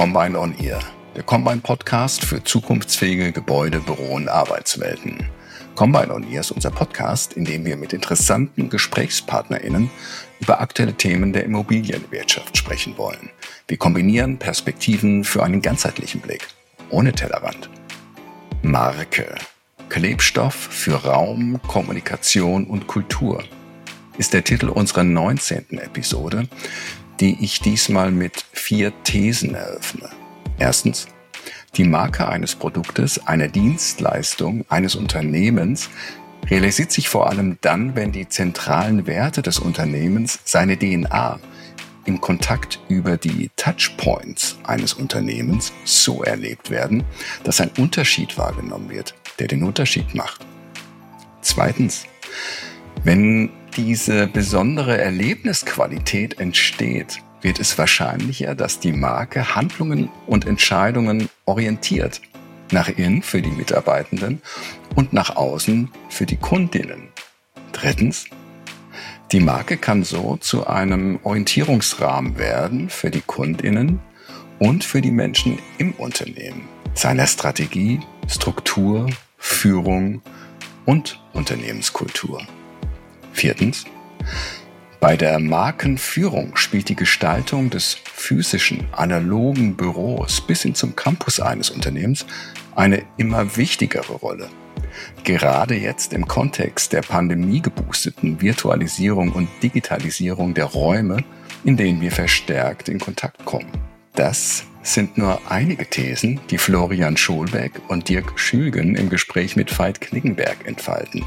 Combine on Ear, der Combine Podcast für zukunftsfähige Gebäude, Büro und Arbeitswelten. Combine on Ear ist unser Podcast, in dem wir mit interessanten GesprächspartnerInnen über aktuelle Themen der Immobilienwirtschaft sprechen wollen. Wir kombinieren Perspektiven für einen ganzheitlichen Blick, ohne Tellerrand. Marke. Klebstoff für Raum, Kommunikation und Kultur ist der Titel unserer 19. Episode, die ich diesmal mit vier Thesen eröffne. Erstens, die Marke eines Produktes, einer Dienstleistung, eines Unternehmens realisiert sich vor allem dann, wenn die zentralen Werte des Unternehmens, seine DNA, im Kontakt über die Touchpoints eines Unternehmens so erlebt werden, dass ein Unterschied wahrgenommen wird, der den Unterschied macht. Zweitens, wenn diese besondere Erlebnisqualität entsteht, wird es wahrscheinlicher, dass die Marke Handlungen und Entscheidungen orientiert. Nach innen für die Mitarbeitenden und nach außen für die Kundinnen. Drittens, die Marke kann so zu einem Orientierungsrahmen werden für die Kundinnen und für die Menschen im Unternehmen, seiner Strategie, Struktur, Führung und Unternehmenskultur. Viertens. Bei der Markenführung spielt die Gestaltung des physischen, analogen Büros bis hin zum Campus eines Unternehmens eine immer wichtigere Rolle. Gerade jetzt im Kontext der pandemiegeboosteten Virtualisierung und Digitalisierung der Räume, in denen wir verstärkt in Kontakt kommen. Das sind nur einige Thesen, die Florian Scholbeck und Dirk Schülgen im Gespräch mit Veit Knickenberg entfalten.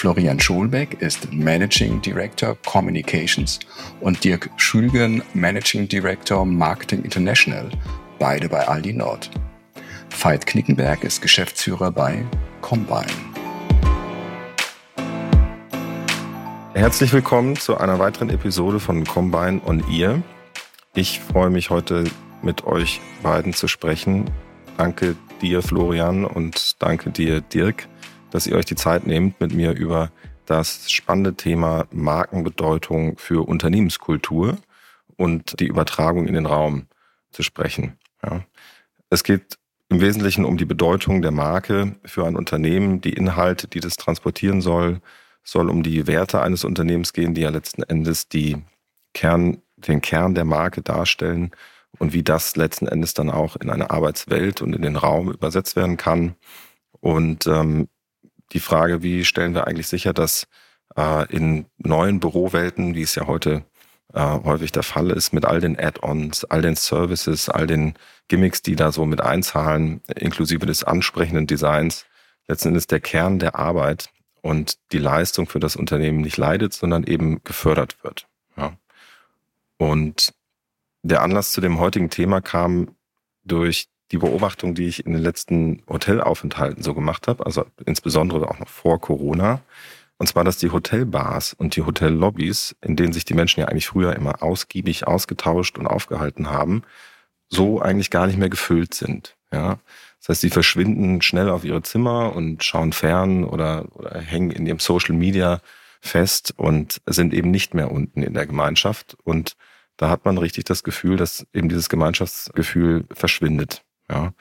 Florian Scholbeck ist Managing Director Communications und Dirk Schülgen Managing Director Marketing International, beide bei Aldi Nord. Veit Knickenberg ist Geschäftsführer bei Combine. Herzlich willkommen zu einer weiteren Episode von Combine on Ear. Ich freue mich heute mit euch beiden zu sprechen. Danke dir, Florian, und danke dir, Dirk dass ihr euch die Zeit nehmt, mit mir über das spannende Thema Markenbedeutung für Unternehmenskultur und die Übertragung in den Raum zu sprechen. Ja. Es geht im Wesentlichen um die Bedeutung der Marke für ein Unternehmen, die Inhalte, die das transportieren soll, soll um die Werte eines Unternehmens gehen, die ja letzten Endes die Kern, den Kern der Marke darstellen und wie das letzten Endes dann auch in eine Arbeitswelt und in den Raum übersetzt werden kann. Und ähm, die Frage, wie stellen wir eigentlich sicher, dass äh, in neuen Bürowelten, wie es ja heute äh, häufig der Fall ist, mit all den Add-ons, all den Services, all den Gimmicks, die da so mit einzahlen, inklusive des ansprechenden Designs, letzten Endes der Kern der Arbeit und die Leistung für das Unternehmen nicht leidet, sondern eben gefördert wird. Ja. Und der Anlass zu dem heutigen Thema kam durch die Beobachtung, die ich in den letzten Hotelaufenthalten so gemacht habe, also insbesondere auch noch vor Corona, und zwar, dass die Hotelbars und die Hotellobbys, in denen sich die Menschen ja eigentlich früher immer ausgiebig ausgetauscht und aufgehalten haben, so eigentlich gar nicht mehr gefüllt sind. Ja, das heißt, sie verschwinden schnell auf ihre Zimmer und schauen fern oder, oder hängen in ihrem Social Media fest und sind eben nicht mehr unten in der Gemeinschaft. Und da hat man richtig das Gefühl, dass eben dieses Gemeinschaftsgefühl verschwindet. Ja.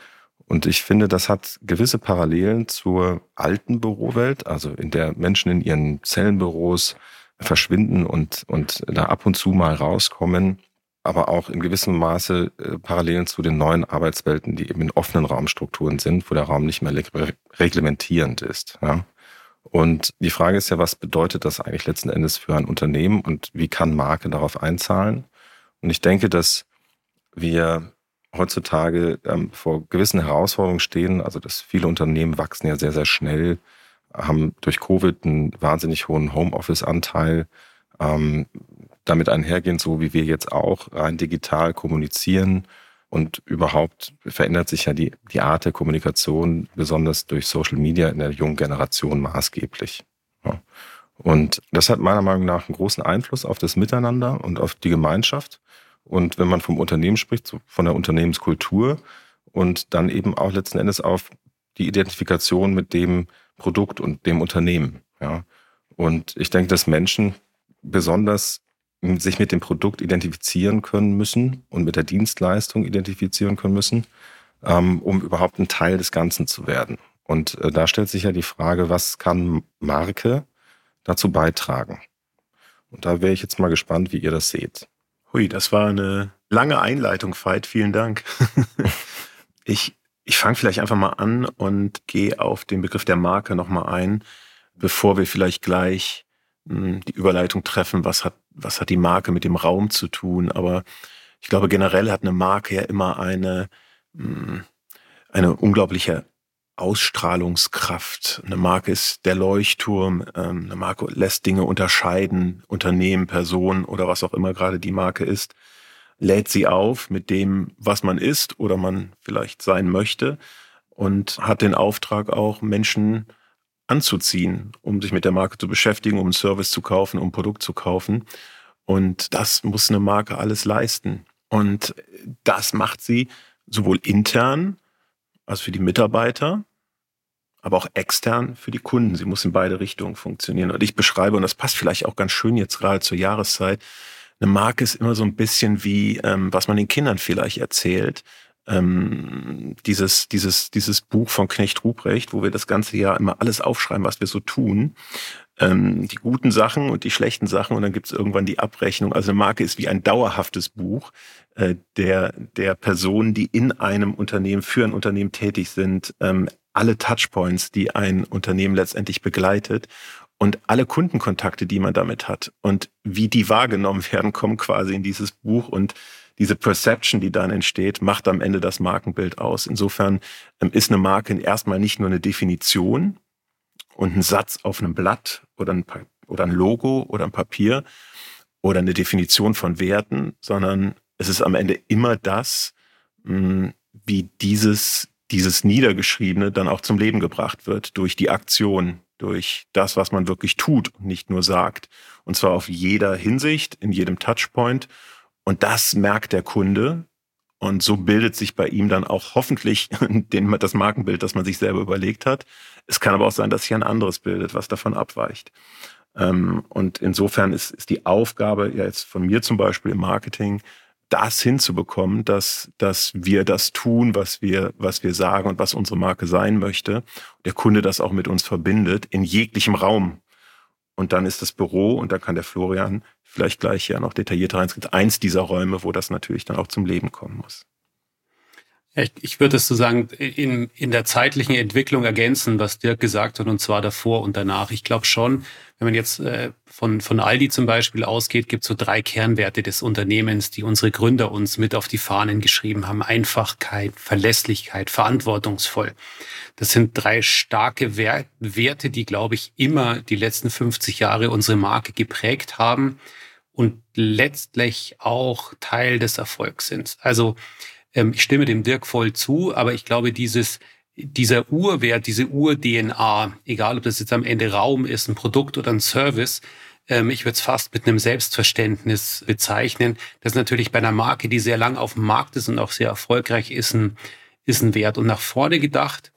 Und ich finde, das hat gewisse Parallelen zur alten Bürowelt, also in der Menschen in ihren Zellenbüros verschwinden und, und da ab und zu mal rauskommen, aber auch in gewissem Maße äh, Parallelen zu den neuen Arbeitswelten, die eben in offenen Raumstrukturen sind, wo der Raum nicht mehr reglementierend ist. Ja. Und die Frage ist ja, was bedeutet das eigentlich letzten Endes für ein Unternehmen und wie kann Marke darauf einzahlen? Und ich denke, dass wir heutzutage ähm, vor gewissen Herausforderungen stehen. Also dass viele Unternehmen wachsen ja sehr, sehr schnell, haben durch Covid einen wahnsinnig hohen Homeoffice-Anteil. Ähm, damit einhergehend, so wie wir jetzt auch rein digital kommunizieren. Und überhaupt verändert sich ja die, die Art der Kommunikation, besonders durch Social Media in der jungen Generation maßgeblich. Ja. Und das hat meiner Meinung nach einen großen Einfluss auf das Miteinander und auf die Gemeinschaft. Und wenn man vom Unternehmen spricht, so von der Unternehmenskultur und dann eben auch letzten Endes auf die Identifikation mit dem Produkt und dem Unternehmen. Ja. Und ich denke, dass Menschen besonders sich mit dem Produkt identifizieren können müssen und mit der Dienstleistung identifizieren können müssen, ähm, um überhaupt ein Teil des Ganzen zu werden. Und äh, da stellt sich ja die Frage, was kann Marke dazu beitragen? Und da wäre ich jetzt mal gespannt, wie ihr das seht. Hui, das war eine lange Einleitung, Veit. Vielen Dank. ich ich fange vielleicht einfach mal an und gehe auf den Begriff der Marke nochmal ein, bevor wir vielleicht gleich mh, hm, die Überleitung treffen, was hat, was hat die Marke mit dem Raum zu tun. Aber ich glaube, generell hat eine Marke ja immer eine, mh, hm, eine unglaubliche Ausstrahlungskraft. Eine Marke ist der Leuchtturm. Ähm, eine Marke lässt Dinge unterscheiden, Unternehmen, Personen oder was auch immer gerade die Marke ist. Lädt sie auf mit dem, was man ist oder man vielleicht sein möchte und hat den Auftrag auch Menschen anzuziehen, um sich mit der Marke zu beschäftigen, um einen Service zu kaufen, um ein Produkt zu kaufen. Und das muss eine Marke alles leisten. Und das macht sie sowohl intern, also für die Mitarbeiter, aber auch extern für die Kunden. Sie muss in beide Richtungen funktionieren. Und ich beschreibe, und das passt vielleicht auch ganz schön jetzt gerade zur Jahreszeit, eine Marke ist immer so ein bisschen wie, ähm, was man den Kindern vielleicht erzählt. Ähm, dieses, dieses, dieses Buch von Knecht Ruprecht, wo wir das ganze Jahr immer alles aufschreiben, was wir so tun. Ähm, die guten Sachen und die schlechten Sachen und dann gibt es irgendwann die Abrechnung. Also eine Marke ist wie ein dauerhaftes Buch äh, der, der Personen, die in einem Unternehmen, für ein Unternehmen tätig sind, ähm, alle Touchpoints, die ein Unternehmen letztendlich begleitet und alle Kundenkontakte, die man damit hat und wie die wahrgenommen werden, kommen quasi in dieses Buch und diese Perception, die dann entsteht, macht am Ende das Markenbild aus. Insofern ähm, ist eine Marke erstmal nicht nur eine Definition und ein Satz auf einem Blatt oder ein, oder ein Logo oder ein Papier oder eine Definition von Werten, sondern es ist am Ende immer das, hm, wie dieses dieses Niedergeschriebene dann auch zum Leben gebracht wird durch die Aktion, durch das, was man wirklich tut und nicht nur sagt. Und zwar auf jeder Hinsicht, in jedem Touchpoint. Und das merkt der Kunde. Und so bildet sich bei ihm dann auch hoffentlich den, das Markenbild, das man sich selber überlegt hat. Es kann aber auch sein, dass sich ein anderes bildet, was davon abweicht. Ähm, und insofern ist, ist die Aufgabe ja jetzt von mir zum Beispiel im Marketing, das hinzubekommen, dass, dass wir das tun, was wir, was wir sagen und was unsere Marke sein möchte. Der Kunde das auch mit uns verbindet, in jeglichem Raum. Und dann ist das Büro, und da kann der Florian vielleicht gleich ja noch detaillierter rein, eins dieser Räume, wo das natürlich dann auch zum Leben kommen muss. Ich, würde es sozusagen in, in der zeitlichen Entwicklung ergänzen, was Dirk gesagt hat, und zwar davor und danach. Ich glaube schon, wenn man jetzt äh, von, von Aldi zum Beispiel ausgeht, gibt es so drei Kernwerte des Unternehmens, die unsere Gründer uns mit auf die Fahnen geschrieben haben. Einfachkeit, Verlässlichkeit, verantwortungsvoll. Das sind drei starke Werte, die, glaube ich, immer die letzten 50 Jahre unsere Marke geprägt haben und letztlich auch Teil des Erfolgs sind. Also ähm, ich stimme dem Dirk voll zu, aber ich glaube, dieses, dieser Urwert, diese Ur-DNA, egal ob das jetzt am Ende Raum ist, ein Produkt oder ein Service, ähm, ich würde es fast mit einem Selbstverständnis bezeichnen. Das ist natürlich bei einer Marke, die sehr lang auf dem Markt ist und auch sehr erfolgreich ist, ein, ist ein Wert. Und nach vorne gedacht,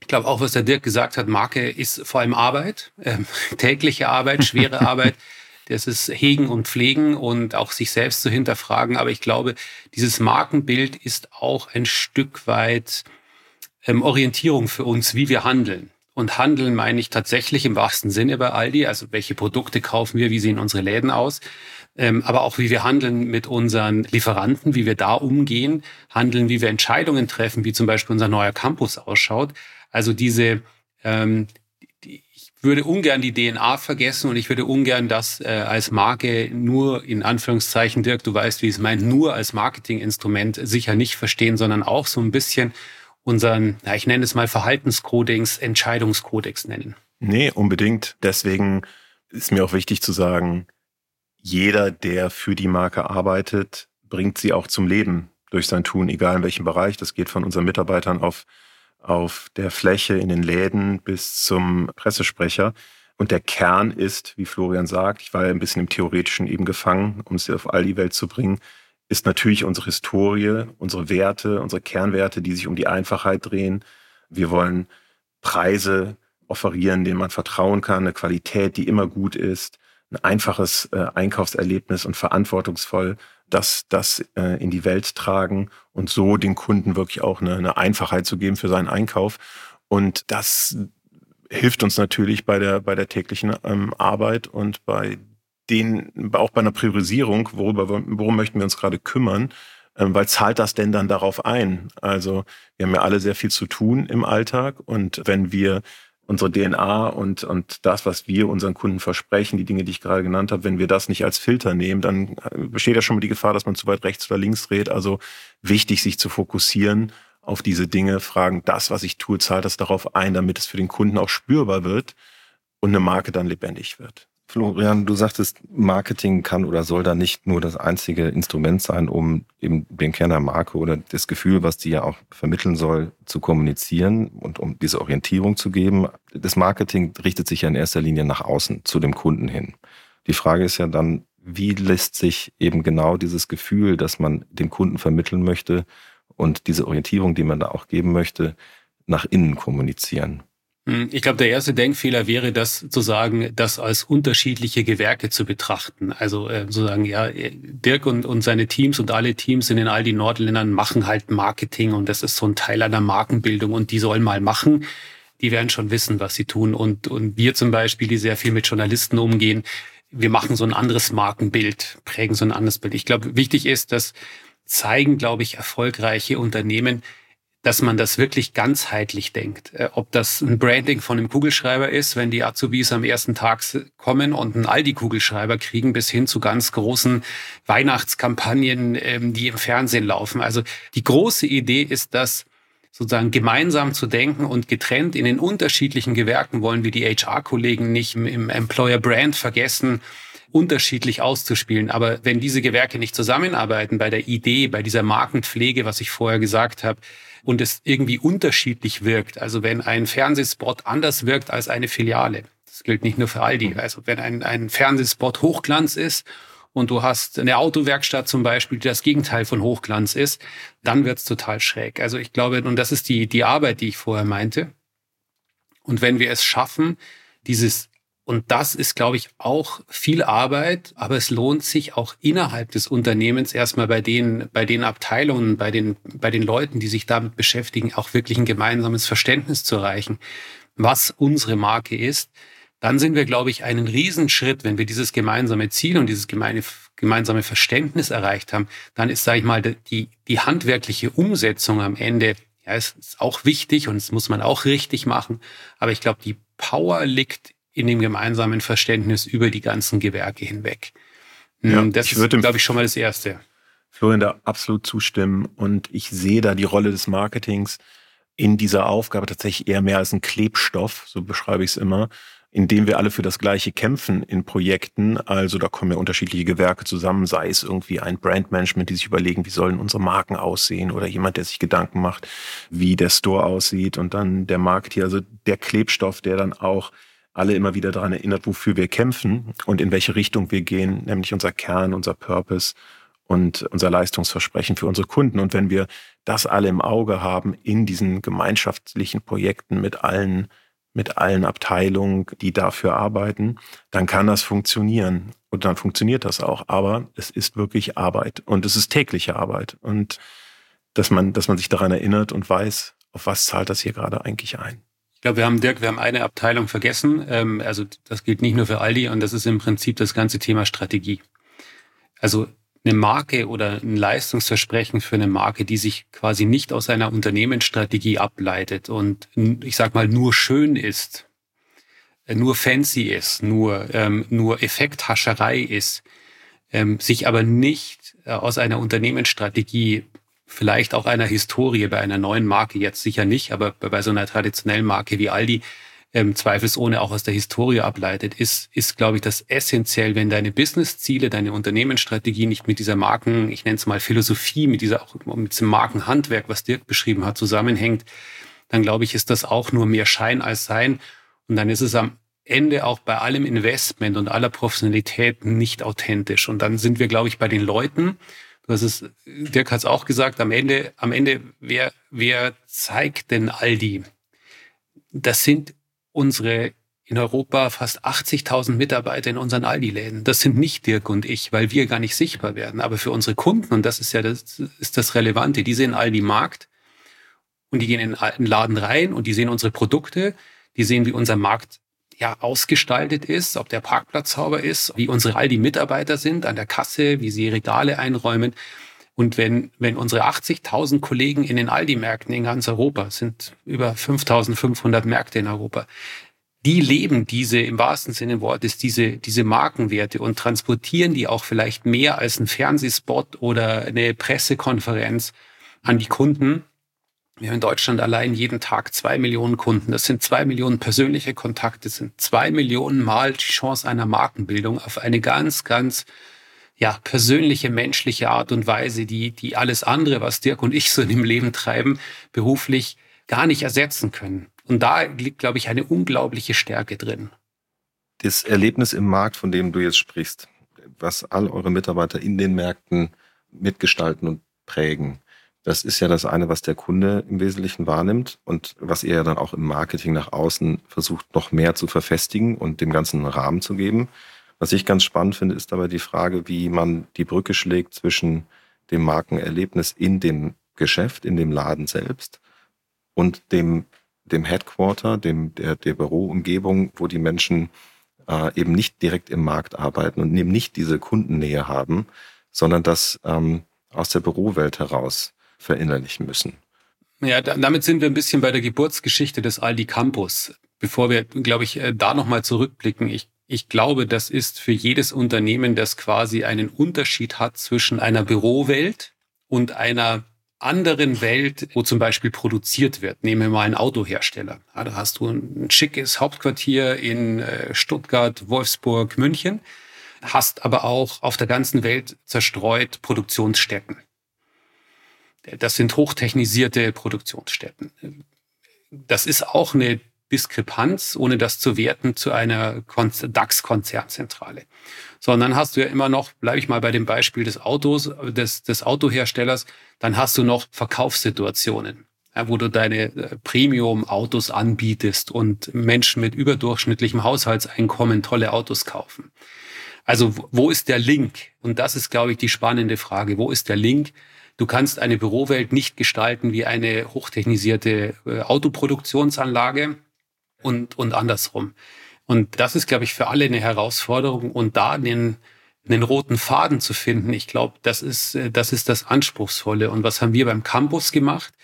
ich glaube auch, was der Dirk gesagt hat, Marke ist vor allem Arbeit, ähm, tägliche Arbeit, schwere Arbeit das ist Hegen und Pflegen und auch sich selbst zu hinterfragen. Aber ich glaube, dieses Markenbild ist auch ein Stück weit ähm, Orientierung für uns, wie wir handeln. Und handeln meine ich tatsächlich im wahrsten Sinne bei Aldi. Also welche Produkte kaufen wir, wie sehen unsere Läden aus. Ähm, aber auch wie wir handeln mit unseren Lieferanten, wie wir da umgehen, handeln, wie wir Entscheidungen treffen, wie zum Beispiel unser neuer Campus ausschaut. Also diese, ähm, würde ungern die DNA vergessen und ich würde ungern das äh, als Marke nur in Anführungszeichen, Dirk, du weißt, wie es meint, nur als Marketinginstrument sicher nicht verstehen, sondern auch so ein bisschen unseren, ja, ich nenne es mal Verhaltenskodex, Entscheidungskodex nennen. Nee, unbedingt. Deswegen ist mir auch wichtig zu sagen, jeder, der für die Marke arbeitet, bringt sie auch zum Leben durch sein Tun, egal in welchem Bereich. Das geht von unseren Mitarbeitern auf auf der Fläche in den Läden bis zum Pressesprecher. Und der Kern ist, wie Florian sagt, ich war ja ein bisschen im Theoretischen eben gefangen, um es auf all die Welt zu bringen, ist natürlich unsere Historie, unsere Werte, unsere Kernwerte, die sich um die Einfachheit drehen. Wir wollen Preise offerieren, denen man vertrauen kann, eine Qualität, die immer gut ist, ein einfaches äh, Einkaufserlebnis und verantwortungsvoll das, das äh, in die Welt tragen und so den Kunden wirklich auch eine, eine Einfachheit zu geben für seinen Einkauf. Und das hilft uns natürlich bei der, bei der täglichen ähm, Arbeit und bei den, auch bei einer Priorisierung, worüber, worum möchten wir uns gerade kümmern, ähm, weil zahlt das denn dann darauf ein? Also wir haben ja alle sehr viel zu tun im Alltag und wenn wir unsere DNA und, und das, was wir unseren Kunden versprechen, die Dinge, die ich gerade genannt habe, wenn wir das nicht als Filter nehmen, dann äh, besteht ja schon mal die Gefahr, dass man zu weit rechts oder links dreht. Also wichtig, sich zu fokussieren auf diese Dinge, fragen, das, was ich tue, zahlt das darauf ein, damit es für den Kunden auch spürbar wird und eine Marke dann lebendig wird. Florian, du sagtest, Marketing kann oder soll da nicht nur das einzige Instrument sein, um eben den Kern der Marke oder das Gefühl, was die ja auch vermitteln soll, zu kommunizieren und um diese Orientierung zu geben. Das Marketing richtet sich ja in erster Linie nach außen, zu dem Kunden hin. Die Frage ist ja dann, wie lässt sich eben genau dieses Gefühl, das man dem Kunden vermitteln möchte und diese Orientierung, die man da auch geben möchte, nach innen kommunizieren? Hm, ich glaube, der erste Denkfehler wäre, das zu sagen, das als unterschiedliche Gewerke zu betrachten. Also äh, sozusagen, ja, Dirk und, und seine Teams und alle Teams in den all die Nordländern machen halt Marketing und das ist so ein Teil einer Markenbildung und die sollen mal machen. Die werden schon wissen, was sie tun. Und, und wir zum Beispiel, die sehr viel mit Journalisten umgehen, wir machen so ein anderes Markenbild, prägen so ein anderes Bild. Ich glaube, wichtig ist, dass zeigen, glaube ich, erfolgreiche Unternehmen, dass man das wirklich ganzheitlich denkt. Äh, ob das ein Branding von einem Kugelschreiber ist, wenn die Azubis am ersten Tag kommen und einen Aldi-Kugelschreiber kriegen, bis hin zu ganz großen Weihnachtskampagnen, ähm, die im Fernsehen laufen. Also die große Idee ist, dass sozusagen gemeinsam zu denken und getrennt in den unterschiedlichen Gewerken wollen wir die HR-Kollegen nicht im Employer Brand vergessen, unterschiedlich auszuspielen. Aber wenn diese Gewerke nicht zusammenarbeiten bei der Idee, bei dieser Markenpflege, was ich vorher gesagt habe, und es irgendwie unterschiedlich wirkt. Also wenn ein Fernsehspot anders wirkt als eine Filiale. Das gilt nicht nur für Aldi. Mhm. Also wenn ein, ein Fernsehspot Hochglanz ist und du hast eine Autowerkstatt zum Beispiel, die das Gegenteil von Hochglanz ist, dann wird's total schräg. Also ich glaube, und das ist die, die Arbeit, die ich vorher meinte. Und wenn wir es schaffen, dieses und das ist, glaube ich, auch viel Arbeit, aber es lohnt sich auch innerhalb des Unternehmens erstmal bei den, bei den Abteilungen, bei den, bei den Leuten, die sich damit beschäftigen, auch wirklich ein gemeinsames Verständnis zu erreichen, was unsere Marke ist. Dann sind wir, glaube ich, einen Riesenschritt, wenn wir dieses gemeinsame Ziel und dieses gemeine, gemeinsame Verständnis erreicht haben. Dann ist, sage ich mal, die, die handwerkliche Umsetzung am Ende, ja, ist auch wichtig und das muss man auch richtig machen. Aber ich glaube, die Power liegt in dem gemeinsamen Verständnis über die ganzen Gewerke hinweg. Ja, hm, das ist, glaube ich, schon mal das Erste. Florian da absolut zustimmen und ich sehe da die Rolle des Marketings in dieser Aufgabe tatsächlich eher mehr als ein Klebstoff, so beschreibe ich es immer, in dem wir alle für das Gleiche kämpfen in Projekten. Also da kommen ja unterschiedliche Gewerke zusammen, sei es irgendwie ein Brandmanagement, die sich überlegen, wie sollen unsere Marken aussehen oder jemand, der sich Gedanken macht, wie der Store aussieht und dann der Markt hier, also der Klebstoff, der dann auch alle immer wieder daran erinnert, wofür wir kämpfen und in welche Richtung wir gehen, nämlich unser Kern, unser Purpose und unser Leistungsversprechen für unsere Kunden. Und wenn wir das alle im Auge haben in diesen gemeinschaftlichen Projekten mit allen, mit allen Abteilungen, die dafür arbeiten, dann kann das funktionieren. Und dann funktioniert das auch. Aber es ist wirklich Arbeit und es ist tägliche Arbeit. Und dass man, dass man sich daran erinnert und weiß, auf was zahlt das hier gerade eigentlich ein. Ich glaube, wir haben, Dirk, wir haben eine Abteilung vergessen. Ähm, also das gilt nicht nur für Aldi und das ist im Prinzip das ganze Thema Strategie. Also eine Marke oder ein Leistungsversprechen für eine Marke, die sich quasi nicht aus einer Unternehmensstrategie ableitet und ich sag mal nur schön ist, äh, nur fancy ist, nur, ähm, nur Effekthascherei ist, ähm, sich aber nicht äh, aus einer Unternehmensstrategie vielleicht auch einer Historie bei einer neuen Marke jetzt sicher nicht, aber bei so einer traditionellen Marke wie Aldi ähm, zweifelsohne auch aus der Historie ableitet, ist, ist, glaube ich, das essentiell, wenn deine Businessziele, deine Unternehmensstrategie nicht mit dieser Marken, ich nenne es mal Philosophie, mit dieser auch mit diesem Markenhandwerk, was Dirk beschrieben hat, zusammenhängt, dann glaube ich, ist das auch nur mehr Schein als Sein. Und dann ist es am Ende auch bei allem Investment und aller Professionalität nicht authentisch. Und dann sind wir, glaube ich, bei den Leuten, das ist, Dirk hat es auch gesagt, am Ende, am Ende, wer, wer zeigt denn Aldi? Das sind unsere in Europa fast 80.000 Mitarbeiter in unseren Aldi-Läden. Das sind nicht Dirk und ich, weil wir gar nicht sichtbar werden. Aber für unsere Kunden, und das ist ja das, ist das Relevante, die sehen Aldi-Markt und die gehen in den Laden rein und die sehen unsere Produkte, die sehen, wie unser Markt ja ausgestaltet ist, ob der Parkplatz sauber ist, wie unsere Aldi-Mitarbeiter sind an der Kasse, wie sie Regale einräumen. Und wenn, wenn unsere 80.000 Kollegen in den Aldi-Märkten in ganz Europa, sind über 5.500 Märkte in Europa, die leben diese, im wahrsten Sinne des Wortes, diese, diese Markenwerte und transportieren die auch vielleicht mehr als ein Fernsehspot oder eine Pressekonferenz an die Kunden. Wir haben in Deutschland allein jeden Tag zwei Millionen Kunden. Das sind zwei Millionen persönliche Kontakte, das sind zwei Millionen Mal die Chance einer Markenbildung auf eine ganz, ganz ja, persönliche, menschliche Art und Weise, die, die alles andere, was Dirk und ich so in dem Leben treiben, beruflich gar nicht ersetzen können. Und da liegt, glaube ich, eine unglaubliche Stärke drin. Das Erlebnis im Markt, von dem du jetzt sprichst, was all eure Mitarbeiter in den Märkten mitgestalten und prägen, das ist ja das eine, was der Kunde im Wesentlichen wahrnimmt und was ihr ja dann auch im Marketing nach außen versucht, noch mehr zu verfestigen und dem ganzen Rahmen zu geben. Was ich ganz spannend finde, ist aber die Frage, wie man die Brücke schlägt zwischen dem Markenerlebnis in dem Geschäft, in dem Laden selbst und dem dem Headquarter, dem, der, der Büroumgebung, wo die Menschen äh, eben nicht direkt im Markt arbeiten und eben nicht diese Kundennähe haben, sondern das ähm, aus der Bürowelt heraus verinnerlichen müssen. Ja, damit sind wir ein bisschen bei der Geburtsgeschichte des Aldi Campus. Bevor wir, glaube ich, äh, da nochmal zurückblicken, ich, ich glaube, das ist für jedes Unternehmen, das quasi einen Unterschied hat zwischen einer Bürowelt und einer anderen Welt, wo zum Beispiel produziert wird. Nehmen wir mal einen Autohersteller. Ja, da hast du ein schickes Hauptquartier in äh, Stuttgart, Wolfsburg, München, hast aber auch auf der ganzen Welt zerstreut Produktionsstätten. Das sind hochtechnisierte Produktionsstätten. Das ist auch eine Diskrepanz, ohne das zu werten, zu einer DAX-Konzernzentrale. Sondern hast du ja immer noch, bleibe ich mal bei dem Beispiel des Autos, des, des Autoherstellers, dann hast du noch Verkaufssituationen, ja, wo du deine äh, Premium-Autos anbietest und Menschen mit überdurchschnittlichem Haushaltseinkommen tolle Autos kaufen. Also wo ist der Link? Und das ist, glaube ich, die spannende Frage. Wo ist der Link? Du kannst eine Bürowelt nicht gestalten wie eine hochtechnisierte äh, Autoproduktionsanlage und, und andersrum. Und das ist, glaube ich, für alle eine Herausforderung und da den, einen roten Faden zu finden, ich glaube, das ist, äh, das ist das Anspruchsvolle. Und was haben wir beim Campus gemacht?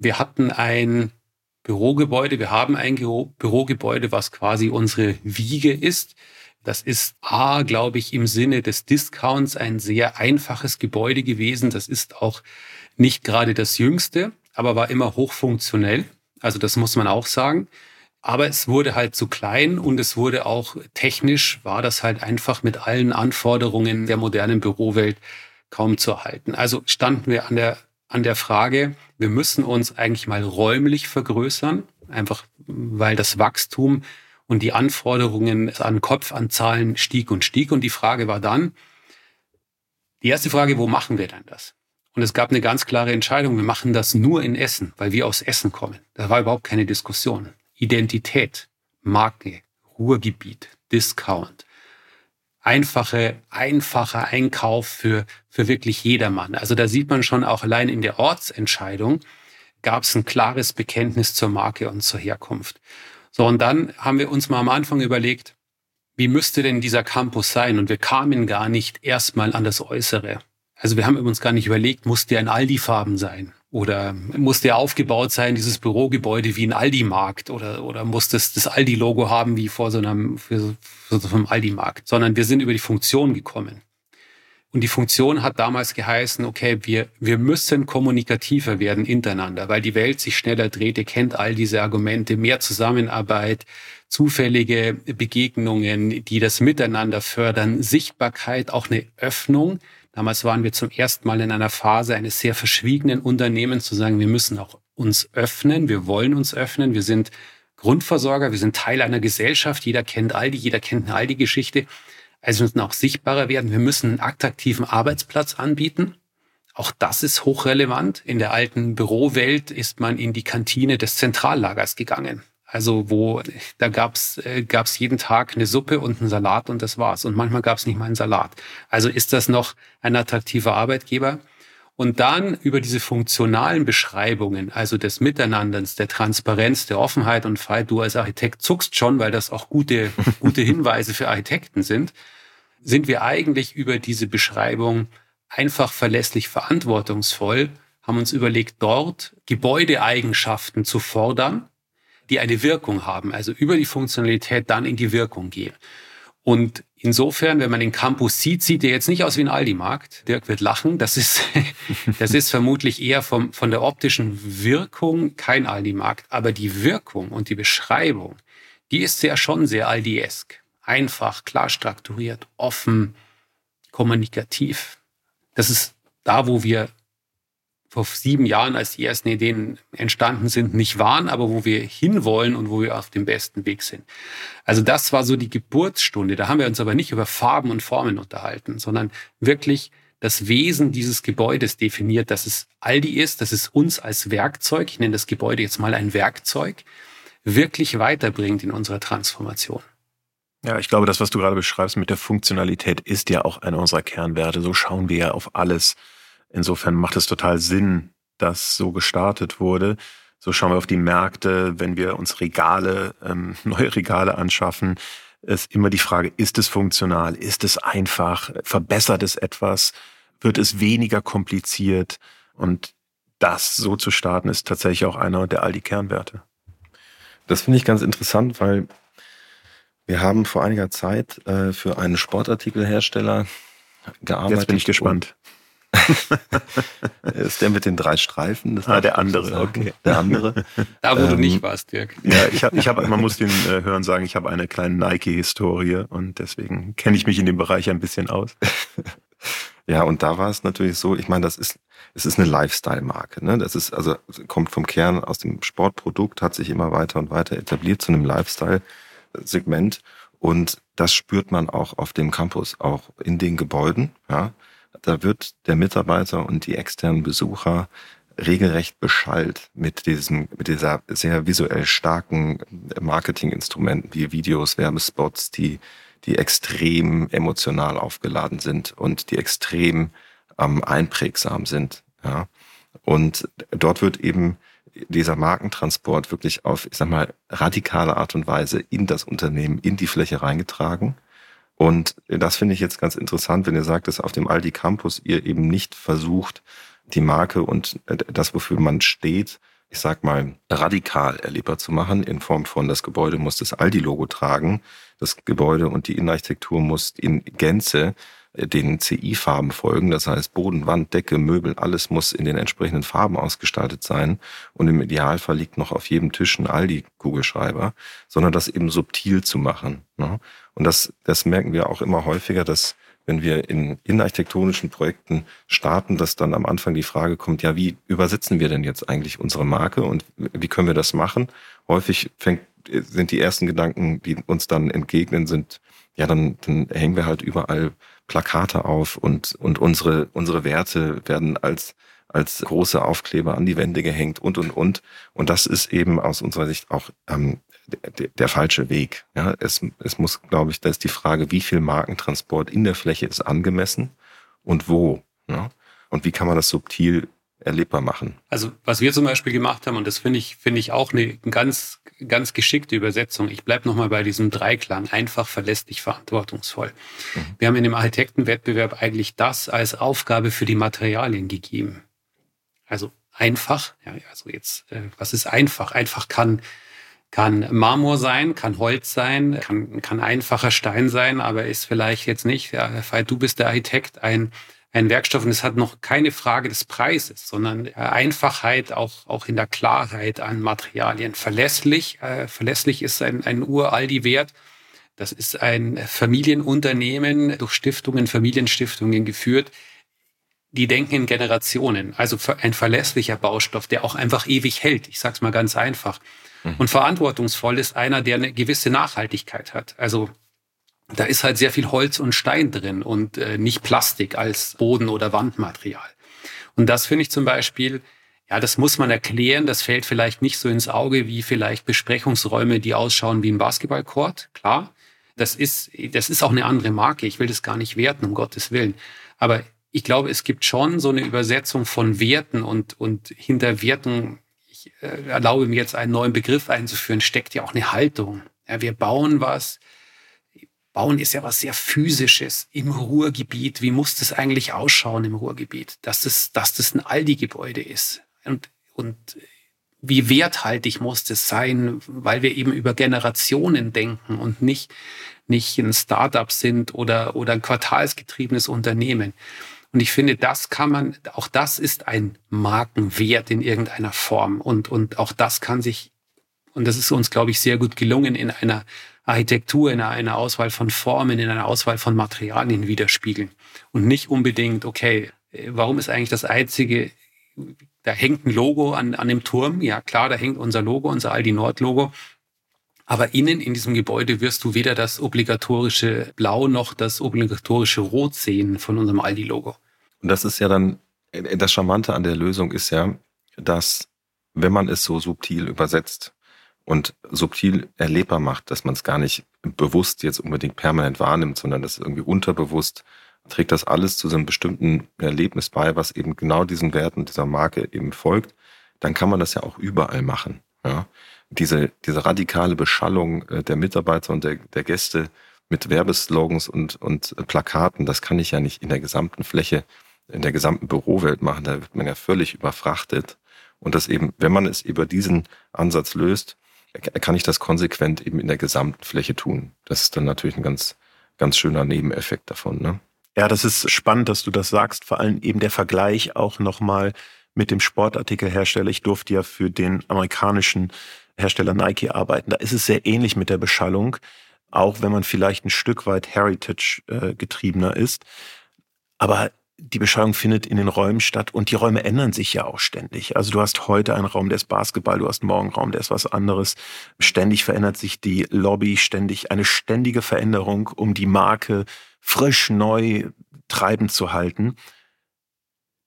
Wir hatten ein Bürogebäude, wir haben ein Bürogebäude, was quasi unsere Wiege ist. Das ist A, glaube ich, im Sinne des Discounts ein sehr einfaches Gebäude gewesen. Das ist auch nicht gerade das jüngste, aber war immer hochfunktionell. Also das muss man auch sagen. Aber es wurde halt zu klein und es wurde auch technisch, war das halt einfach mit allen Anforderungen der modernen Bürowelt kaum zu halten. Also standen wir an der, an der Frage, wir müssen uns eigentlich mal räumlich vergrößern, einfach weil das Wachstum und die Anforderungen an Kopfanzahlen stieg und stieg. Und die Frage war dann, die erste Frage, wo machen wir denn das? Und es gab eine ganz klare Entscheidung, wir machen das nur in Essen, weil wir aus Essen kommen. Da war überhaupt keine Diskussion. Identität, Marke, Ruhrgebiet, Discount. Einfache, einfacher Einkauf für, für wirklich jedermann. Also da sieht man schon auch allein in der Ortsentscheidung gab es ein klares Bekenntnis zur Marke und zur Herkunft. So, und dann haben wir uns mal am Anfang überlegt, wie müsste denn dieser Campus sein? Und wir kamen gar nicht erstmal an das Äußere. Also wir haben uns gar nicht überlegt, muss der in Aldi-Farben sein? Oder muss der aufgebaut sein, dieses Bürogebäude wie ein Aldi-Markt? Oder, oder muss das das Aldi-Logo haben wie vor so einem, für, für so einem Aldi-Markt? Sondern wir sind über die Funktion gekommen. Und die Funktion hat damals geheißen, okay, wir, wir müssen kommunikativer werden untereinander, weil die Welt sich schneller dreht. Ihr kennt all diese Argumente, mehr Zusammenarbeit, zufällige Begegnungen, die das Miteinander fördern, Sichtbarkeit, auch eine Öffnung Damals waren wir zum ersten Mal in einer Phase eines sehr verschwiegenen Unternehmens zu sagen, wir müssen auch uns öffnen, wir wollen uns öffnen, wir sind Grundversorger, wir sind Teil einer Gesellschaft, jeder kennt Aldi, jeder kennt eine Aldi-Geschichte. Also wir müssen auch sichtbarer werden, wir müssen einen attraktiven Arbeitsplatz anbieten. Auch das ist hochrelevant. In der alten Bürowelt ist man in die Kantine des Zentrallagers gegangen. Also wo da gab's äh, gab's jeden Tag eine Suppe und einen Salat und das war's. Und manchmal gab's nicht mal einen Salat. Also ist das noch ein attraktiver Arbeitgeber? Und dann über diese funktionalen Beschreibungen, also des Miteinanders, der Transparenz, der Offenheit und Freiheit, du als Architekt zuckst schon, weil das auch gute, gute Hinweise für Architekten sind, sind wir eigentlich über diese Beschreibung einfach verlässlich verantwortungsvoll, haben uns überlegt, dort Gebäudeeigenschaften zu fordern, die eine Wirkung haben, also über die Funktionalität dann in die Wirkung gehen. Und insofern, wenn man den Campus sieht, sieht er jetzt nicht aus wie ein Aldi-Markt. Dirk wird lachen. Das ist, das ist vermutlich eher vom, von der optischen Wirkung kein Aldi-Markt. Aber die Wirkung und die Beschreibung, die ist ja schon sehr Aldi-esk. Einfach, klar strukturiert, offen, kommunikativ. Das ist da, wo wir vor sieben Jahren, als die ersten Ideen entstanden sind, nicht waren, aber wo wir hinwollen und wo wir auf dem besten Weg sind. Also das war so die Geburtsstunde. Da haben wir uns aber nicht über Farben und Formen unterhalten, sondern wirklich das Wesen dieses Gebäudes definiert, dass es Aldi ist, dass es uns als Werkzeug, ich nenne das Gebäude jetzt mal ein Werkzeug, wirklich weiterbringt in unserer Transformation. Ja, ich glaube, das, was du gerade beschreibst mit der Funktionalität, ist ja auch einer unserer Kernwerte. So schauen wir ja auf alles Insofern macht es total Sinn, dass so gestartet wurde. So schauen wir auf die Märkte, wenn wir uns Regale, ähm, neue Regale anschaffen, ist immer die Frage, ist es funktional, ist es einfach, verbessert es etwas, wird es weniger kompliziert und das so zu starten, ist tatsächlich auch einer der all die Kernwerte. Das finde ich ganz interessant, weil wir haben vor einiger Zeit äh, für einen Sportartikelhersteller gearbeitet. Jetzt bin ich gespannt ist der mit den drei Streifen? Das ah, der andere, okay. Der andere. Da, wo ähm, du nicht warst, Dirk. Ja, ich habe, ich hab, man muss den äh, Hören sagen, ich habe eine kleine Nike-Historie und deswegen kenne ich mich in dem Bereich ein bisschen aus. ja, und da war es natürlich so, ich meine, das ist, es ist eine Lifestyle-Marke. Ne? Das ist, also kommt vom Kern aus dem Sportprodukt, hat sich immer weiter und weiter etabliert zu einem Lifestyle-Segment. Und das spürt man auch auf dem Campus, auch in den Gebäuden. Ja, da wird der Mitarbeiter und die externen Besucher regelrecht beschallt mit diesem, mit dieser sehr visuell starken Marketinginstrumenten wie Videos, Werbespots, die, die extrem emotional aufgeladen sind und die extrem ähm, einprägsam sind. Ja. Und dort wird eben dieser Markentransport wirklich auf, ich sag mal, radikale Art und Weise in das Unternehmen, in die Fläche reingetragen. Und das finde ich jetzt ganz interessant, wenn ihr sagt, dass auf dem Aldi Campus ihr eben nicht versucht, die Marke und das, wofür man steht, ich sag mal, radikal erlebbar zu machen, in Form von, das Gebäude muss das Aldi-Logo tragen, das Gebäude und die Innenarchitektur muss in Gänze den CI-Farben folgen. Das heißt, Boden, Wand, Decke, Möbel, alles muss in den entsprechenden Farben ausgestaltet sein. Und im Idealfall liegt noch auf jedem Tisch ein Aldi-Kugelschreiber, sondern das eben subtil zu machen. Ne? Und das, das merken wir auch immer häufiger, dass wenn wir in innenarchitektonischen Projekten starten, dass dann am Anfang die Frage kommt, ja, wie übersetzen wir denn jetzt eigentlich unsere Marke und wie können wir das machen? Häufig fängt, sind die ersten Gedanken, die uns dann entgegnen, sind, ja, dann, dann hängen wir halt überall Plakate auf und, und unsere, unsere Werte werden als, als große Aufkleber an die Wände gehängt und, und, und. Und das ist eben aus unserer Sicht auch ähm, der, der falsche Weg. Ja, es, es muss, glaube ich, da ist die Frage, wie viel Markentransport in der Fläche ist angemessen und wo. Ja? Und wie kann man das subtil erlebbar machen. Also was wir zum Beispiel gemacht haben, und das finde ich, finde ich auch eine ganz, ganz geschickte Übersetzung. Ich bleibe nochmal bei diesem Dreiklang, einfach, verlässlich, verantwortungsvoll. Mhm. Wir haben in dem Architektenwettbewerb eigentlich das als Aufgabe für die Materialien gegeben. Also einfach, ja, also jetzt, äh, was ist einfach? Einfach kann kann Marmor sein, kann Holz sein, kann, kann einfacher Stein sein, aber ist vielleicht jetzt nicht, ja, du bist der Architekt, ein ein Werkstoff und es hat noch keine Frage des Preises, sondern Einfachheit auch, auch in der Klarheit an Materialien. Verlässlich, äh, verlässlich ist ein, ein Uraldi-Wert. Das ist ein Familienunternehmen durch Stiftungen, Familienstiftungen geführt. Die denken in Generationen. Also ein verlässlicher Baustoff, der auch einfach ewig hält. Ich sage es mal ganz einfach. Mhm. Und verantwortungsvoll ist einer, der eine gewisse Nachhaltigkeit hat. Also da ist halt sehr viel Holz und Stein drin und äh, nicht Plastik als Boden- oder Wandmaterial. Und das finde ich zum Beispiel Ja, das muss man erklären. Das fällt vielleicht nicht so ins Auge wie vielleicht Besprechungsräume, die ausschauen wie ein Basketballcourt. Klar, das ist, das ist auch eine andere Marke. Ich will das gar nicht werten, um Gottes Willen. Aber ich glaube, es gibt schon so eine Übersetzung von Werten und, und hinter Werten, ich äh, erlaube mir jetzt einen neuen Begriff einzuführen, steckt ja auch eine Haltung. Ja, wir bauen was. Bauen ist ja was sehr physisches im Ruhrgebiet. Wie muss das eigentlich ausschauen im Ruhrgebiet? Dass das, dass das ein Aldi-Gebäude ist und, und wie werthaltig muss das sein, weil wir eben über Generationen denken und nicht, nicht ein Startup sind oder, oder ein quartalsgetriebenes Unternehmen. Und ich finde, das kann man, auch das ist ein Markenwert in irgendeiner Form. Und, und auch das kann sich, und das ist uns, glaube ich, sehr gut gelungen, in einer Architektur, in einer Auswahl von Formen, in einer Auswahl von Materialien widerspiegeln. Und nicht unbedingt, okay, warum ist eigentlich das einzige da hängt ein Logo an, an dem Turm. Ja, klar, da hängt unser Logo, unser Aldi Nord Logo. Aber innen in diesem Gebäude wirst du weder das obligatorische Blau noch das obligatorische Rot sehen von unserem Aldi Logo. Und das ist ja dann, das Charmante an der Lösung ist ja, dass wenn man es so subtil übersetzt und subtil erlebbar macht, dass man es gar nicht bewusst jetzt unbedingt permanent wahrnimmt, sondern das irgendwie unterbewusst trägt das alles zu so einem bestimmten Erlebnis bei, was eben genau diesen Werten dieser Marke eben folgt, dann kann man das ja auch überall machen. Ja? Diese, diese radikale Beschallung äh, der Mitarbeiter und der, der Gäste mit Werbeslogans und, und Plakaten, das kann ich ja nicht in der gesamten Fläche, in der gesamten Bürowelt machen. Da wird man ja völlig überfrachtet. Und das eben, wenn man es über diesen Ansatz löst, kann ich das konsequent eben in der gesamten Fläche tun. Das ist dann natürlich ein ganz, ganz schöner Nebeneffekt davon. Ne? Ja, das ist spannend, dass du das sagst. Vor allem eben der Vergleich auch nochmal mit dem Sportartikelhersteller. Ich durfte ja für den amerikanischen Hersteller Nike arbeiten. Da ist es sehr ähnlich mit der Beschallung, auch wenn man vielleicht ein Stück weit Heritage äh, ist. Aber die Beschallung findet in den Räumen statt und die Räume ändern sich ja auch ständig. Also du hast heute einen Raum, der ist Basketball, du hast morgen einen Raum, der ist was anderes. Ständig verändert sich die Lobby, ständig eine ständige Veränderung, um die Marke frisch, neu treibend zu halten.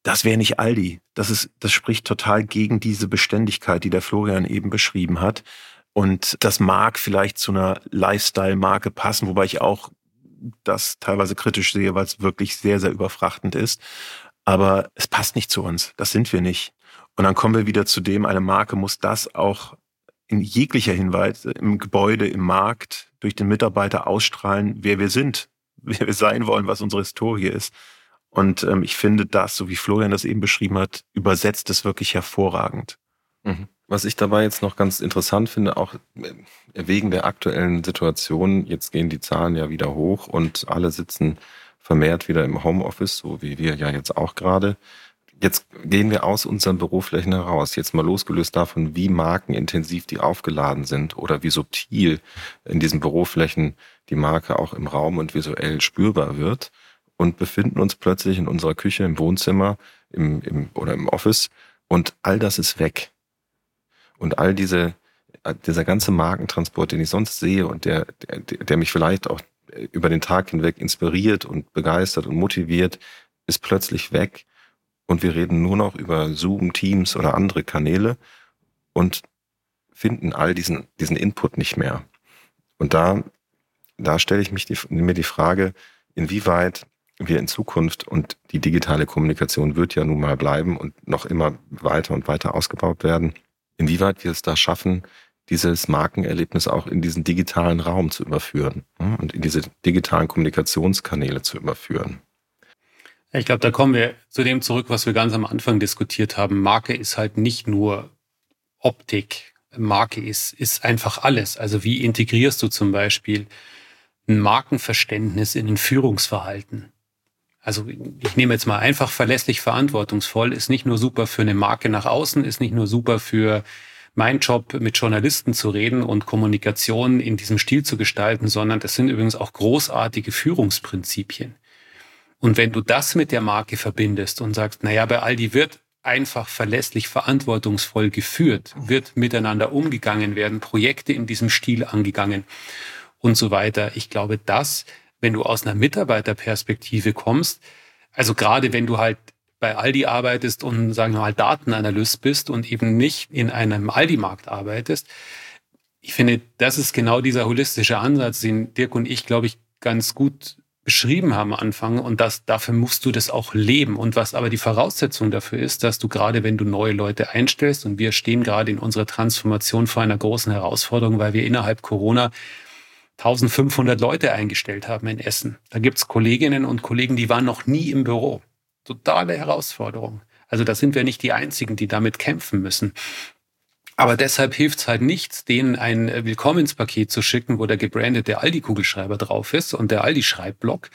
Das wäre nicht Aldi. Das ist, das spricht total gegen diese Beständigkeit, die der Florian eben beschrieben hat. Und das mag vielleicht zu einer Lifestyle-Marke passen, wobei ich auch das teilweise kritisch sehe, weil es wirklich sehr, sehr überfrachtend ist. Aber es passt nicht zu uns. Das sind wir nicht. Und dann kommen wir wieder zu dem, eine Marke muss das auch in jeglicher Hinweis im Gebäude, im Markt, durch den Mitarbeiter ausstrahlen, wer wir sind wer wir sein wollen, was unsere Historie ist. Und ähm, ich finde das, so wie Florian das eben beschrieben hat, übersetzt es wirklich hervorragend. Mhm. Was ich dabei jetzt noch ganz interessant finde, auch äh, wegen der aktuellen Situation, jetzt gehen die Zahlen ja wieder hoch und alle sitzen vermehrt wieder im Homeoffice, so wie wir ja jetzt auch gerade. Jetzt gehen wir aus unseren Büroflächen heraus, jetzt mal losgelöst davon, wie markenintensiv die aufgeladen sind oder wie subtil in diesen Büroflächen die Marke auch im Raum und visuell spürbar wird und befinden uns plötzlich in unserer Küche, im Wohnzimmer im, im, oder im Office und all das ist weg. Und all diese, dieser ganze Markentransport, den ich sonst sehe und der, der, der mich vielleicht auch über den Tag hinweg inspiriert und begeistert und motiviert, ist plötzlich weg und wir reden nur noch über Zoom, Teams oder andere Kanäle und finden all diesen, diesen Input nicht mehr. Und da, da stelle ich mich die, mir die Frage, inwieweit wir in Zukunft und die digitale Kommunikation wird ja nun mal bleiben und noch immer weiter und weiter ausgebaut werden, inwieweit wir es da schaffen, dieses Markenerlebnis auch in diesen digitalen Raum zu überführen und in diese digitalen Kommunikationskanäle zu überführen. Ich glaube, da kommen wir zu dem zurück, was wir ganz am Anfang diskutiert haben. Marke ist halt nicht nur Optik. Marke ist, ist einfach alles. Also wie integrierst du zum Beispiel ein Markenverständnis in ein Führungsverhalten? Also ich nehme jetzt mal einfach verlässlich verantwortungsvoll, ist nicht nur super für eine Marke nach außen, ist nicht nur super für mein Job mit Journalisten zu reden und Kommunikation in diesem Stil zu gestalten, sondern das sind übrigens auch großartige Führungsprinzipien. Und wenn du das mit der Marke verbindest und sagst, naja, bei Aldi wird einfach verlässlich verantwortungsvoll geführt, wird miteinander umgegangen werden, Projekte in diesem Stil angegangen und so weiter. Ich glaube, dass, wenn du aus einer Mitarbeiterperspektive kommst, also gerade wenn du halt bei Aldi arbeitest und, sagen wir mal, Datenanalyst bist und eben nicht in einem Aldi-Markt arbeitest. Ich finde, das ist genau dieser holistische Ansatz, den Dirk und ich, glaube ich, ganz gut beschrieben haben am Anfang und das, dafür musst du das auch leben. Und was aber die Voraussetzung dafür ist, dass du gerade, wenn du neue Leute einstellst und wir stehen gerade in unserer Transformation vor einer großen Herausforderung, weil wir innerhalb Corona 1500 Leute eingestellt haben in Essen. Da gibt's Kolleginnen und Kollegen, die waren noch nie im Büro. Totale Herausforderung. Also da sind wir nicht die Einzigen, die damit kämpfen müssen. Aber deshalb hilft es halt nichts, denen ein Willkommenspaket zu schicken, wo der gebrandete Aldi-Kugelschreiber drauf ist und der Aldi-Schreibblock.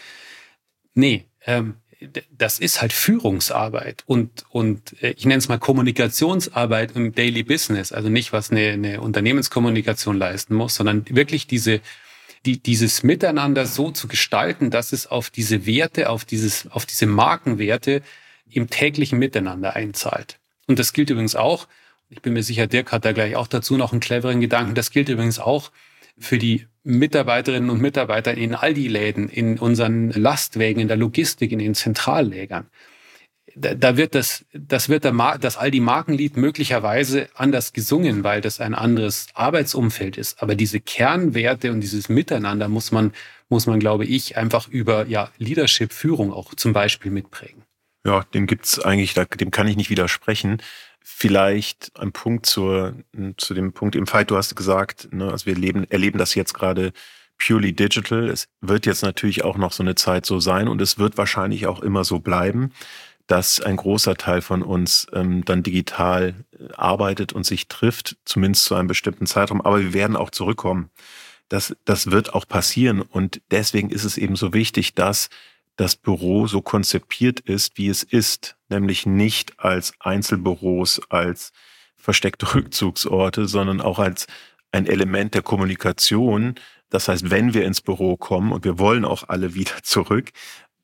Nee, ähm, das ist halt Führungsarbeit und, und äh, ich nenne es mal Kommunikationsarbeit im Daily Business. Also nicht, was eine, eine Unternehmenskommunikation leisten muss, sondern wirklich diese, die, dieses Miteinander so zu gestalten, dass es auf diese Werte, auf, dieses, auf diese Markenwerte im täglichen Miteinander einzahlt. Und das gilt übrigens auch, ich bin mir sicher, Dirk hat da gleich auch dazu noch einen cleveren Gedanken. Das gilt übrigens auch für die Mitarbeiterinnen und Mitarbeiter in Aldi-Läden, in unseren Lastwägen, in der Logistik, in den Zentrallägern. Da, wird das, das wird der Mar das Aldi-Markenlied möglicherweise anders gesungen, weil das ein anderes Arbeitsumfeld ist. Aber diese Kernwerte und dieses Miteinander muss man, muss man, glaube ich, einfach über ja, Leadership-Führung auch zum Beispiel mitprägen. Ja, dem gibt's eigentlich, dem kann ich nicht widersprechen. Vielleicht ein Punkt zur, zu dem Punkt im Fight, du hast gesagt, ne, also wir leben, erleben das jetzt gerade purely digital. Es wird jetzt natürlich auch noch so eine Zeit so sein und es wird wahrscheinlich auch immer so bleiben, dass ein großer Teil von uns ähm, dann digital äh, arbeitet und sich trifft, zumindest zu einem bestimmten Zeitraum. Aber wir werden auch zurückkommen. Das, das wird auch passieren und deswegen ist es eben so wichtig, dass das Büro so konzipiert ist, wie es ist, nämlich nicht als Einzelbüros, als versteckte Rückzugsorte, sondern auch als ein Element der Kommunikation. Das heißt, wenn wir ins Büro kommen und wir wollen auch alle wieder zurück,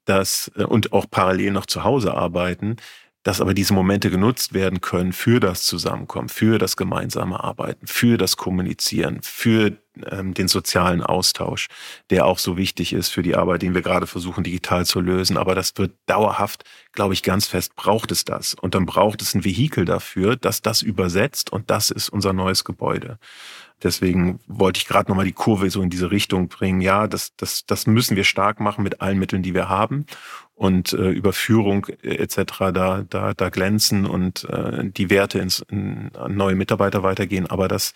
dass, äh, und auch parallel noch zu Hause arbeiten, dass aber diese Momente genutzt werden können für das Zusammenkommen, für das gemeinsame Arbeiten, für das Kommunizieren, für ähm, den sozialen Austausch, der auch so wichtig ist für die Arbeit, den wir gerade versuchen digital zu lösen. Aber das wird dauerhaft, glaube ich, ganz fest, braucht es das. Und dann braucht es ein Vehikel dafür, das das übersetzt und das ist unser neues Gebäude. Deswegen wollte ich gerade nochmal die Kurve so in diese Richtung bringen. Ja, das, das, das müssen wir stark machen mit allen Mitteln, die wir haben und äh, über Führung äh, etc. da da da glänzen und äh, die Werte ins, in, an neue Mitarbeiter weitergehen. Aber das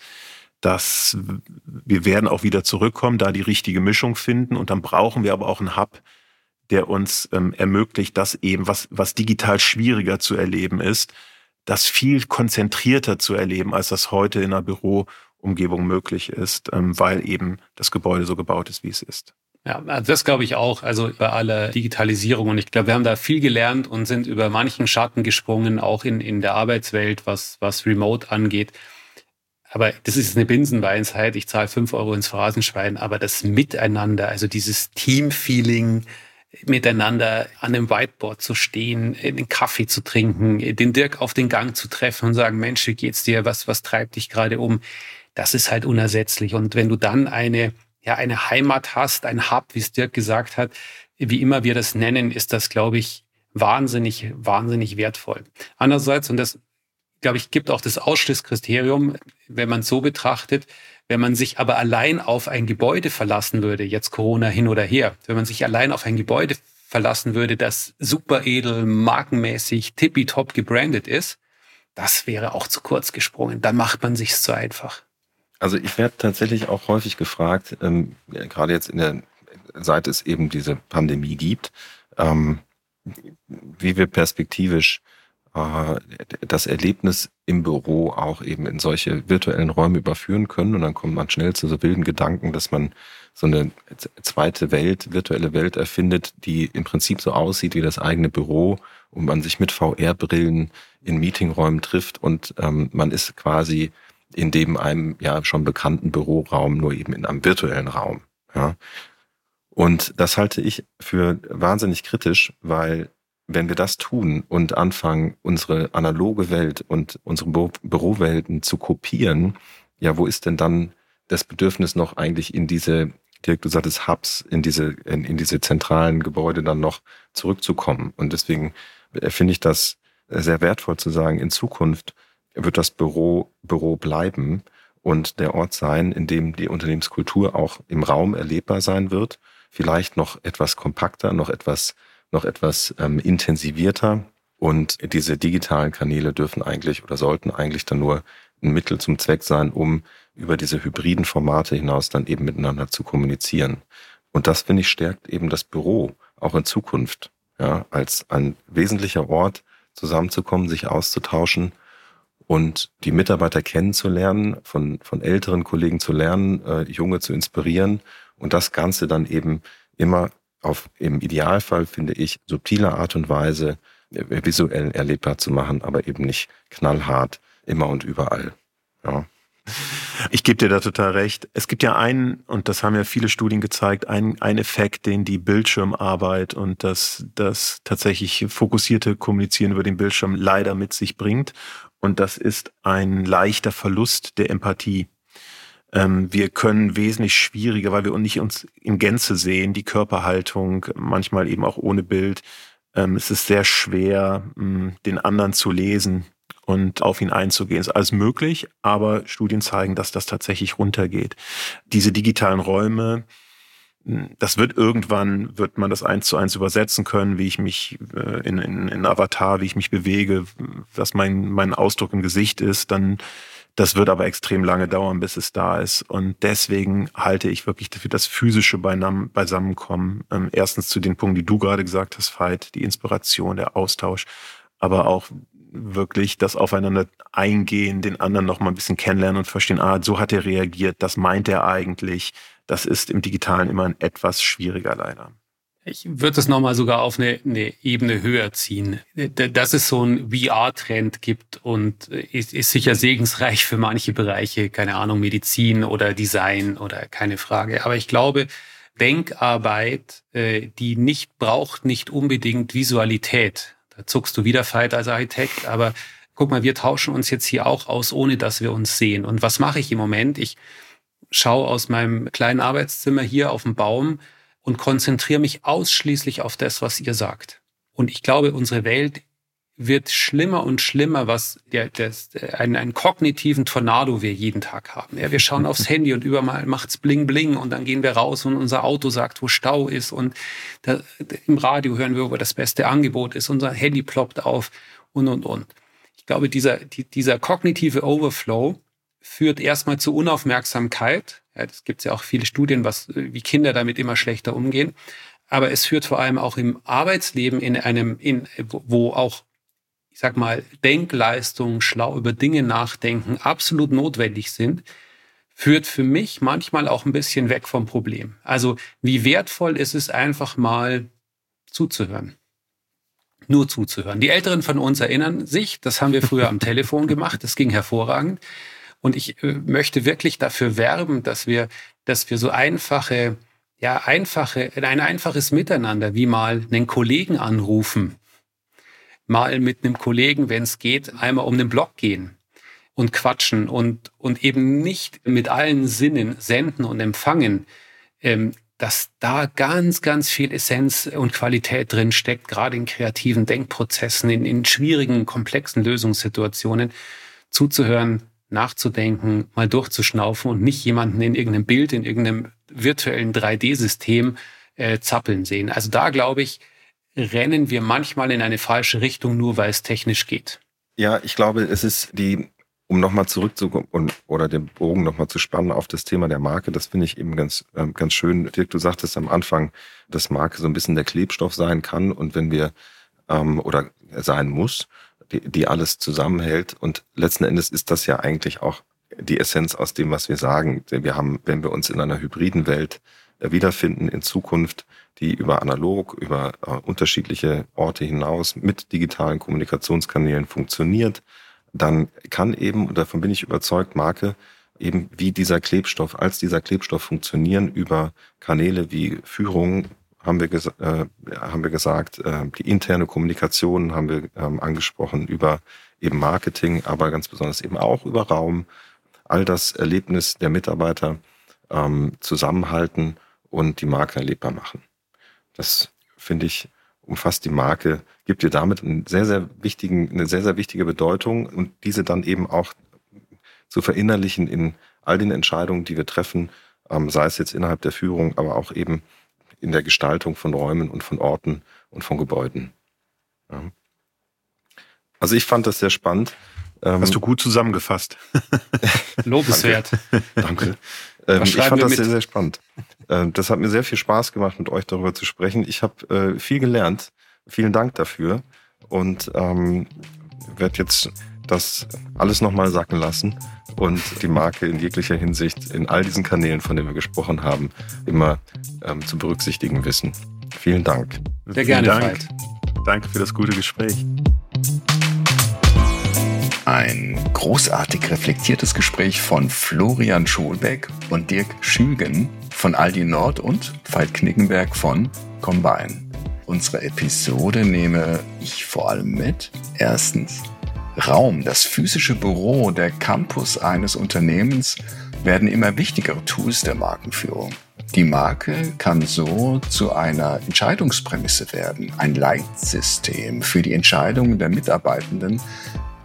das wir werden auch wieder zurückkommen, da die richtige Mischung finden und dann brauchen wir aber auch einen Hub, der uns ähm, ermöglicht, dass eben was was digital schwieriger zu erleben ist, das viel konzentrierter zu erleben, als das heute in einer Büroumgebung möglich ist, ähm, weil eben das Gebäude so gebaut ist, wie es ist. Ja, also das glaube ich auch. Also bei aller Digitalisierung. Und ich glaube, wir haben da viel gelernt und sind über manchen Schatten gesprungen, auch in, in der Arbeitswelt, was, was Remote angeht. Aber das ist eine Binsenweisheit. Ich zahle fünf Euro ins Phrasenschwein. Aber das Miteinander, also dieses Teamfeeling, miteinander an einem Whiteboard zu stehen, den Kaffee zu trinken, den Dirk auf den Gang zu treffen und sagen, Mensch, wie geht's dir? Was, was treibt dich gerade um? Das ist halt unersetzlich. Und wenn du dann eine ja eine Heimat hast, ein Hub, wie es Dirk gesagt hat, wie immer wir das nennen, ist das, glaube ich, wahnsinnig, wahnsinnig wertvoll. Andererseits, und das, glaube ich, gibt auch das Ausschlusskriterium, wenn man es so betrachtet, wenn man sich aber allein auf ein Gebäude verlassen würde, jetzt Corona hin oder her, wenn man sich allein auf ein Gebäude verlassen würde, das super edel, markenmäßig, tippitopp gebrandet ist, das wäre auch zu kurz gesprungen. Dann macht man sich's zu einfach. Also ich werde tatsächlich auch häufig gefragt, ähm, gerade jetzt in der, seit es eben diese Pandemie gibt, ähm, wie wir perspektivisch äh, das Erlebnis im Büro auch eben in solche virtuellen Räume überführen können. Und dann kommt man schnell zu so wilden Gedanken, dass man so eine zweite Welt, virtuelle Welt erfindet, die im Prinzip so aussieht wie das eigene Büro und man sich mit VR-Brillen in Meetingräumen trifft und ähm, man ist quasi in dem einem ja schon bekannten Büroraum, nur eben in einem virtuellen Raum. Ja. Und das halte ich für wahnsinnig kritisch, weil wenn wir das tun und anfangen, unsere analoge Welt und unsere Bü Bürowelten zu kopieren, ja, wo ist denn dann das Bedürfnis noch eigentlich in diese Dirk, du sagtest Hubs in diese, in, in diese zentralen Gebäude dann noch zurückzukommen. Und deswegen äh, finde ich das sehr wertvoll zu sagen, in Zukunft wird das Büro Büro bleiben und der Ort sein, in dem die Unternehmenskultur auch im Raum erlebbar sein wird. Vielleicht noch etwas kompakter, noch etwas, noch etwas ähm, intensivierter. Und diese digitalen Kanäle dürfen eigentlich oder sollten eigentlich dann nur ein Mittel zum Zweck sein, um über diese hybriden Formate hinaus dann eben miteinander zu kommunizieren. Und das, finde ich, stärkt eben das Büro auch in Zukunft, ja, als ein wesentlicher Ort zusammenzukommen, sich auszutauschen und die Mitarbeiter kennenzulernen, von, von älteren Kollegen zu lernen, äh, Junge zu inspirieren und das Ganze dann eben immer auf, im Idealfall, finde ich, subtiler Art und Weise äh, visuell erlebbar zu machen, aber eben nicht knallhart immer und überall. Ja. Ich gebe dir da total recht. Es gibt ja einen, und das haben ja viele Studien gezeigt, einen, einen Effekt, den die Bildschirmarbeit und das, das tatsächlich fokussierte Kommunizieren über den Bildschirm leider mit sich bringt. Und das ist ein leichter Verlust der Empathie. Ähm, wir können wesentlich schwieriger, weil wir nicht uns in Gänze sehen, die Körperhaltung, manchmal eben auch ohne Bild. Ähm, es ist sehr schwer, mh, den anderen zu lesen und auf ihn einzugehen. Ist alles möglich, aber Studien zeigen, dass das tatsächlich runtergeht. Diese digitalen Räume, das wird irgendwann, wird man das eins zu eins übersetzen können, wie ich mich äh, in, in, in Avatar, wie ich mich bewege, was mein, mein Ausdruck im Gesicht ist, dann das wird aber extrem lange dauern, bis es da ist. Und deswegen halte ich wirklich für das physische Beisammenkommen. Ähm, erstens zu den Punkten, die du gerade gesagt hast, Veit, die Inspiration, der Austausch, aber auch wirklich das Aufeinander eingehen, den anderen noch mal ein bisschen kennenlernen und verstehen, ah, so hat er reagiert, das meint er eigentlich, das ist im Digitalen immer etwas schwieriger leider. Ich würde es nochmal sogar auf eine, eine, Ebene höher ziehen. Dass es so einen VR-Trend gibt und ist, ist sicher segensreich für manche Bereiche, keine Ahnung, Medizin oder Design oder keine Frage. Aber ich glaube, Denkarbeit, äh, die nicht braucht nicht unbedingt Visualität. Da zuckst du wieder Fight als Architekt, aber guck mal, wir tauschen uns jetzt hier auch aus, ohne dass wir uns sehen. Und was mache ich im Moment? Ich schaue aus meinem kleinen Arbeitszimmer hier auf den Baum und konzentriere mich ausschließlich auf das, was ihr sagt. Und ich glaube, unsere Welt wird schlimmer und schlimmer, was der, der, einen, einen kognitiven Tornado wir jeden Tag haben. Ja, wir schauen aufs Handy und überall macht's bling bling und dann gehen wir raus und unser Auto sagt, wo Stau ist und da, im Radio hören wir, wo das beste Angebot ist, unser Handy ploppt auf und und und. Ich glaube, dieser, die, dieser kognitive Overflow führt erstmal zu Unaufmerksamkeit. Ja, gibt ja auch viele Studien, was, wie Kinder damit immer schlechter umgehen. Aber es führt vor allem auch im Arbeitsleben in einem, in, wo auch, ich sag mal, Denkleistungen, schlau über Dinge nachdenken absolut notwendig sind, führt für mich manchmal auch ein bisschen weg vom Problem. Also wie wertvoll ist es einfach mal zuzuhören nur zuzuhören. Die Älteren von uns erinnern sich, das haben wir früher am Telefon gemacht, das ging hervorragend. Und ich äh, möchte wirklich dafür werben, dass wir, dass wir so einfache, ja, einfache, ein einfaches Miteinander, wie mal einen Kollegen anrufen, mal mit einem Kollegen, wenn es geht, einmal um den Block gehen und quatschen und, und eben nicht mit allen Sinnen senden und empfangen, ähm, dass da ganz, ganz viel Essenz und Qualität drin steckt, gerade in kreativen Denkprozessen, in, in schwierigen, komplexen Lösungssituationen zuzuhören, nachzudenken, mal durchzuschnaufen und nicht jemanden in irgendeinem Bild, in irgendeinem virtuellen 3D-System äh, zappeln sehen. Also da glaube ich, rennen wir manchmal in eine falsche Richtung, nur weil es technisch geht. Ja, ich glaube, es ist die, um nochmal zurückzukommen oder den Bogen nochmal zu spannen auf das Thema der Marke, das finde ich eben ganz, ähm, ganz schön. Dirk, du sagtest am Anfang, dass Marke so ein bisschen der Klebstoff sein kann und wenn wir ähm, oder sein muss, die, die alles zusammenhält. Und letzten Endes ist das ja eigentlich auch die Essenz aus dem, was wir sagen. Wir haben, wenn wir uns in einer hybriden Welt äh, wiederfinden in Zukunft, die über analog, über äh, unterschiedliche Orte hinaus mit digitalen Kommunikationskanälen funktioniert, dann kann eben, und davon bin ich überzeugt, Marke eben wie dieser Klebstoff, als dieser Klebstoff funktionieren über Kanäle wie Führung, haben wir, äh, haben wir gesagt, äh, die interne Kommunikation haben wir ähm, angesprochen über eben Marketing, aber ganz besonders eben auch über Raum, all das Erlebnis der Mitarbeiter ähm, zusammenhalten und die Marke erlebbar machen. Das finde ich umfasst die Marke, gibt ihr damit einen sehr, sehr wichtigen, eine sehr, sehr wichtige Bedeutung und diese dann eben auch zu verinnerlichen in all den Entscheidungen, die wir treffen, ähm, sei es jetzt innerhalb der Führung, aber auch eben in der Gestaltung von Räumen und von Orten und von Gebäuden. Ja. Also ich fand das sehr spannend. Ähm, Hast du gut zusammengefasst. Lobenswert. Danke. Ähm, ich fand das mit? sehr, sehr spannend. Ähm, das hat mir sehr viel Spaß gemacht, mit euch darüber zu sprechen. Ich habe äh, viel gelernt. Vielen Dank dafür. Und ähm, werde jetzt das alles nochmal sacken lassen und die Marke in jeglicher Hinsicht in all diesen Kanälen, von denen wir gesprochen haben, immer ähm, zu berücksichtigen wissen. Vielen Dank. Sehr gerne, Dank. Veit. Danke für das gute Gespräch. Ein großartig reflektiertes Gespräch von Florian Schulbeck und Dirk Schügen von Aldi Nord und Veit Knickenberg von Combine. Unsere Episode nehme ich vor allem mit. Erstens, Raum, das physische Büro, der Campus eines Unternehmens werden immer wichtigere Tools der Markenführung. Die Marke kann so zu einer Entscheidungsprämisse werden, ein Leitsystem für die Entscheidungen der Mitarbeitenden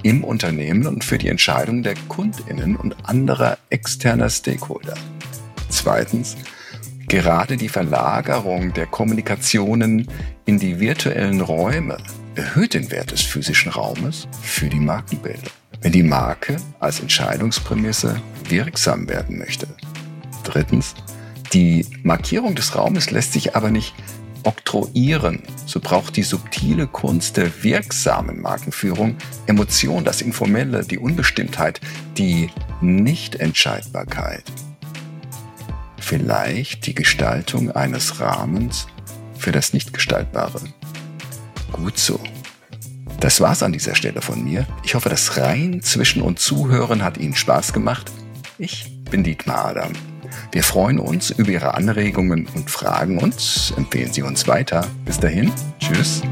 im Unternehmen und für die Entscheidungen der Kundinnen und anderer externer Stakeholder. Zweitens, gerade die Verlagerung der Kommunikationen in die virtuellen Räume erhöht den Wert des physischen Raumes für die Markenbildung, wenn die Marke als Entscheidungsprämisse wirksam werden möchte. Drittens, die Markierung des Raumes lässt sich aber nicht oktroyieren. So braucht die subtile Kunst der wirksamen Markenführung Emotion, das Informelle, die Unbestimmtheit, die Nichtentscheidbarkeit. Vielleicht die Gestaltung eines Rahmens für das Nichtgestaltbare. Gut so. Das war's an dieser Stelle von mir. Ich hoffe, das Rein zwischen uns Zuhören hat Ihnen Spaß gemacht. Ich bin Dietmar Adam. Wir freuen uns über Ihre Anregungen und Fragen und empfehlen Sie uns weiter. Bis dahin, tschüss.